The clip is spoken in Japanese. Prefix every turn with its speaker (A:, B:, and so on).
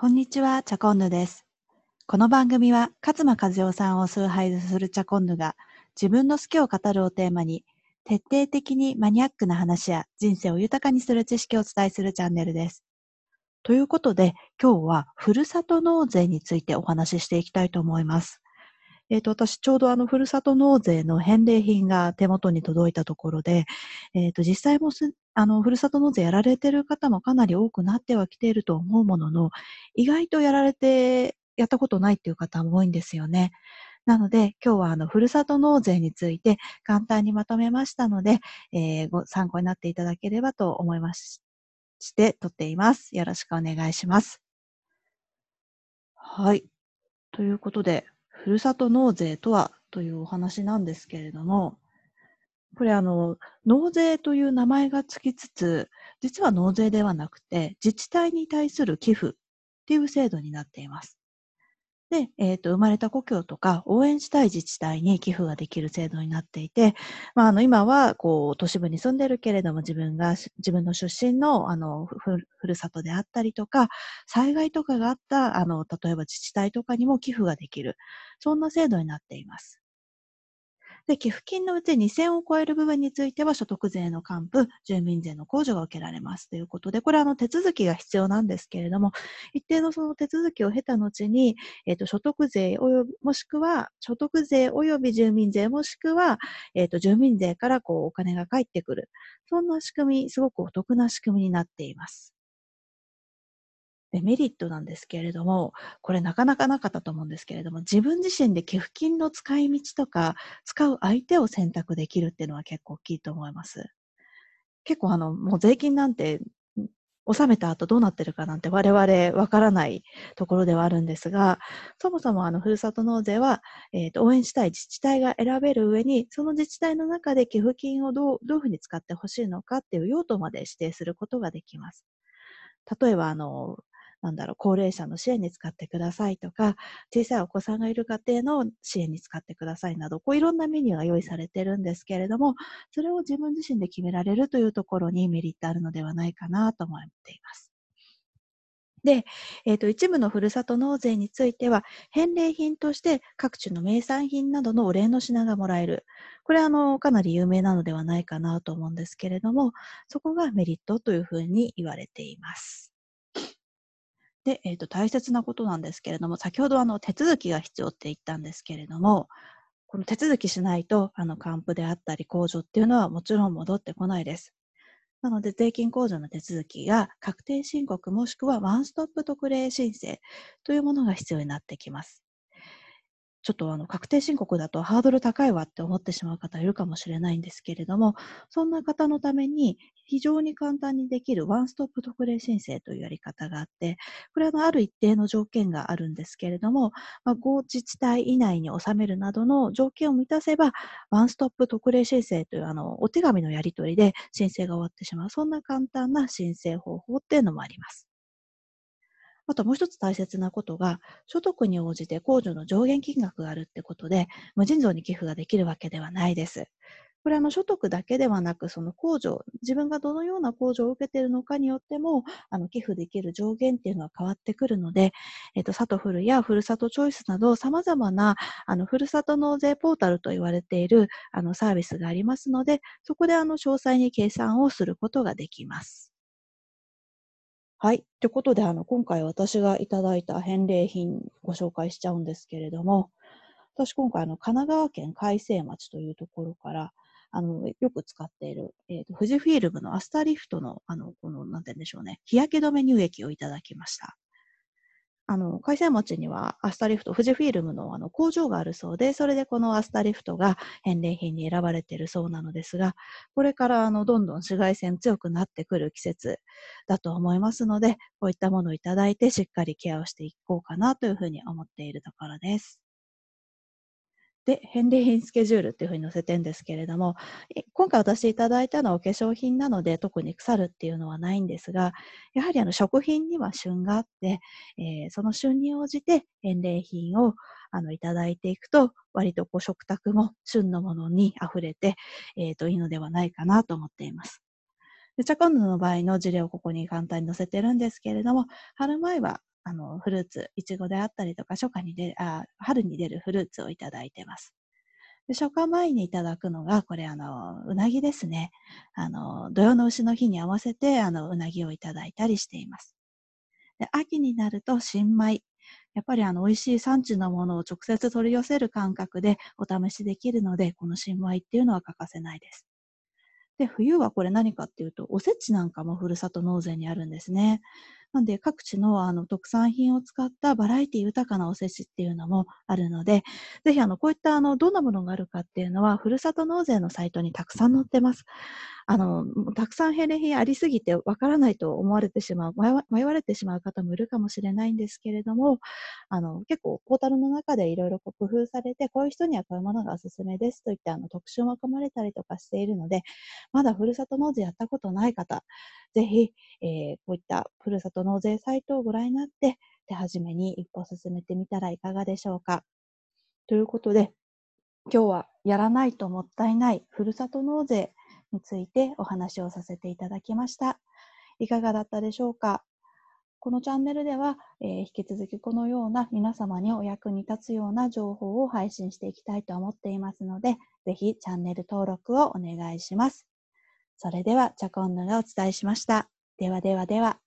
A: こんにちは、チャコンヌです。この番組は、勝間和代さんを崇拝するチャコンヌが、自分の好きを語るをテーマに、徹底的にマニアックな話や人生を豊かにする知識をお伝えするチャンネルです。ということで、今日は、ふるさと納税についてお話ししていきたいと思います。えっ、ー、と、私、ちょうどあの、ふるさと納税の返礼品が手元に届いたところで、えっ、ー、と、実際もす、あの、ふるさと納税やられてる方もかなり多くなってはきていると思うものの、意外とやられて、やったことないっていう方も多いんですよね。なので、今日はあの、ふるさと納税について簡単にまとめましたので、えー、ご参考になっていただければと思いましして撮っています。よろしくお願いします。はい。ということで、ふるさと納税とはというお話なんですけれども、これあの、納税という名前がつきつつ、実は納税ではなくて、自治体に対する寄付っていう制度になっています。で、えっ、ー、と、生まれた故郷とか応援したい自治体に寄付ができる制度になっていて、まあ、あの、今は、こう、都市部に住んでるけれども、自分が、自分の出身の、あの、ふるさとであったりとか、災害とかがあった、あの、例えば自治体とかにも寄付ができる。そんな制度になっています。で、寄付金のうち2000を超える部分については所得税の還付、住民税の控除が受けられますということで、これはあの手続きが必要なんですけれども、一定のその手続きを経た後に、えっ、ー、と、所得税および、もしくは、所得税及び住民税、もしくは、えっ、ー、と、住民税からこう、お金が返ってくる。そんな仕組み、すごくお得な仕組みになっています。デメリットなんですけれども、これなかなかなかったと思うんですけれども、自分自身で寄付金の使い道とか、使う相手を選択できるっていうのは結構大きいと思います。結構あの、もう税金なんて、納めた後どうなってるかなんて我々わからないところではあるんですが、そもそもあの、ふるさと納税は、えっ、ー、と、応援したい自治体が選べる上に、その自治体の中で寄付金をどう、どういうふうに使ってほしいのかっていう用途まで指定することができます。例えば、あの、なんだろう、高齢者の支援に使ってくださいとか、小さいお子さんがいる家庭の支援に使ってくださいなど、こういろんなメニューが用意されてるんですけれども、それを自分自身で決められるというところにメリットあるのではないかなと思っています。で、えっ、ー、と、一部のふるさと納税については、返礼品として各地の名産品などのお礼の品がもらえる。これ、あの、かなり有名なのではないかなと思うんですけれども、そこがメリットというふうに言われています。で、え、ー、と、大切なことなんですけれども、先ほどあの、手続きが必要って言ったんですけれども、この手続きしないと、あの、還付であったり、控除っていうのはもちろん戻ってこないです。なので、税金控除の手続きが確定申告もしくはワンストップ特例申請というものが必要になってきます。ちょっとあの確定申告だとハードル高いわって思ってしまう方いるかもしれないんですけれども、そんな方のために非常に簡単にできるワンストップ特例申請というやり方があって、これはある一定の条件があるんですけれども、まあ、5自治体以内に収めるなどの条件を満たせば、ワンストップ特例申請というあのお手紙のやり取りで申請が終わってしまう、そんな簡単な申請方法っていうのもあります。あともう一つ大切なことが、所得に応じて控除の上限金額があるってことで、無尽蔵に寄付ができるわけではないです。これあの所得だけではなく、その控除、自分がどのような控除を受けているのかによっても、あの寄付できる上限っていうのは変わってくるので、えっ、と、里フルやふるさとチョイスなど、様々な、あの、ふるさと納税ポータルと言われている、あの、サービスがありますので、そこであの、詳細に計算をすることができます。はい。ということで、あの、今回私がいただいた返礼品ご紹介しちゃうんですけれども、私今回、あの、神奈川県開成町というところから、あの、よく使っている、えっ、ー、と、富士フィルムのアスタリフトの、あの、この、なんて言うんでしょうね、日焼け止め乳液をいただきました。あの、開成町にはアスタリフト、富士フィルムのあの工場があるそうで、それでこのアスタリフトが返礼品に選ばれているそうなのですが、これからあのどんどん紫外線強くなってくる季節だと思いますので、こういったものをいただいてしっかりケアをしていこうかなというふうに思っているところです。で、返礼品スケジュールっていうふうに載せてるんですけれども、今回私いただいたのはお化粧品なので特に腐るっていうのはないんですが、やはりあの食品には旬があって、えー、その旬に応じて返礼品をあのいただいていくと、割とこう食卓も旬のものに溢れて、えー、といいのではないかなと思っています。でチャコンヌの場合の事例をここに簡単に載せてるんですけれども、春前はあの、フルーツ、いちごであったりとか、初夏に出、あ、春に出るフルーツをいただいてます。で初夏前にいただくのが、これあの、うなぎですね。あの、土曜の牛の日に合わせて、あの、うなぎをいただいたりしています。で秋になると新米。やっぱりあの、美味しい産地のものを直接取り寄せる感覚でお試しできるので、この新米っていうのは欠かせないです。で、冬はこれ何かっていうと、おせちなんかもふるさと納税にあるんですね。なんで各地のあの特産品を使ったバラエティ豊かなおせちっていうのもあるので、ぜひあのこういったあのどんなものがあるかっていうのは、ふるさと納税のサイトにたくさん載ってます。あの、たくさん返礼品ありすぎてわからないと思われてしまう、迷われてしまう方もいるかもしれないんですけれども、あの、結構ポータルの中でいろいろ工夫されて、こういう人にはこういうものがおすすめですといったあの特集も組まれたりとかしているので、まだふるさと納税やったことない方、ぜひ、えー、こういったふるさと納税サイトをご覧になって、手始めに一歩進めてみたらいかがでしょうか。ということで、今日はやらないともったいないふるさと納税についてお話をさせていただきました。いかがだったでしょうか？このチャンネルでは、えー、引き続きこのような皆様にお役に立つような情報を配信していきたいと思っていますので、ぜひチャンネル登録をお願いします。それでは、チャコンヌがお伝えしました。ではではでは。